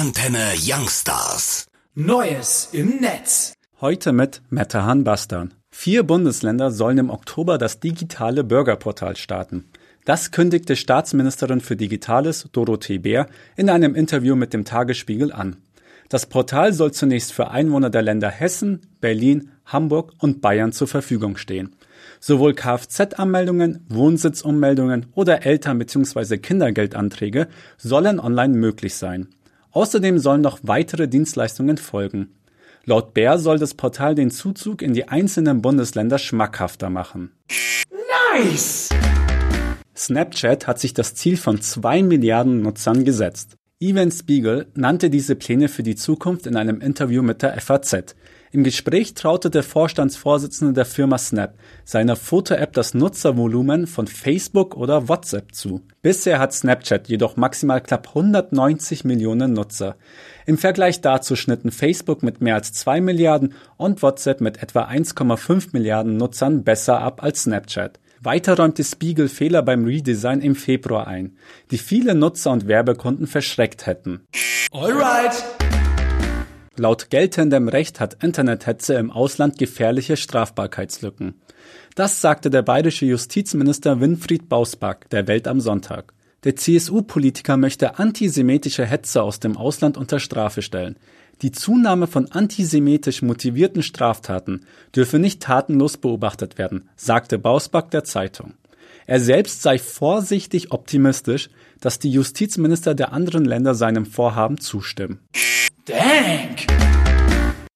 Antenne Youngstars. Neues im Netz. Heute mit Metahan Bastan. Vier Bundesländer sollen im Oktober das digitale Bürgerportal starten. Das kündigte Staatsministerin für Digitales Dorothee Bär in einem Interview mit dem Tagesspiegel an. Das Portal soll zunächst für Einwohner der Länder Hessen, Berlin, Hamburg und Bayern zur Verfügung stehen. Sowohl Kfz-Anmeldungen, Wohnsitzummeldungen oder Eltern- bzw. Kindergeldanträge sollen online möglich sein. Außerdem sollen noch weitere Dienstleistungen folgen. Laut Bär soll das Portal den Zuzug in die einzelnen Bundesländer schmackhafter machen. Nice! Snapchat hat sich das Ziel von zwei Milliarden Nutzern gesetzt. Evan Spiegel nannte diese Pläne für die Zukunft in einem Interview mit der FAZ. Im Gespräch traute der Vorstandsvorsitzende der Firma Snap seiner Foto-App das Nutzervolumen von Facebook oder WhatsApp zu. Bisher hat Snapchat jedoch maximal knapp 190 Millionen Nutzer. Im Vergleich dazu schnitten Facebook mit mehr als 2 Milliarden und WhatsApp mit etwa 1,5 Milliarden Nutzern besser ab als Snapchat. Weiter räumte Spiegel Fehler beim Redesign im Februar ein, die viele Nutzer und Werbekunden verschreckt hätten. Alright! Laut geltendem Recht hat Internethetze im Ausland gefährliche Strafbarkeitslücken. Das sagte der bayerische Justizminister Winfried Bausback der Welt am Sonntag. Der CSU-Politiker möchte antisemitische Hetze aus dem Ausland unter Strafe stellen. Die Zunahme von antisemitisch motivierten Straftaten dürfe nicht tatenlos beobachtet werden, sagte Bausback der Zeitung. Er selbst sei vorsichtig optimistisch, dass die Justizminister der anderen Länder seinem Vorhaben zustimmen. Dang!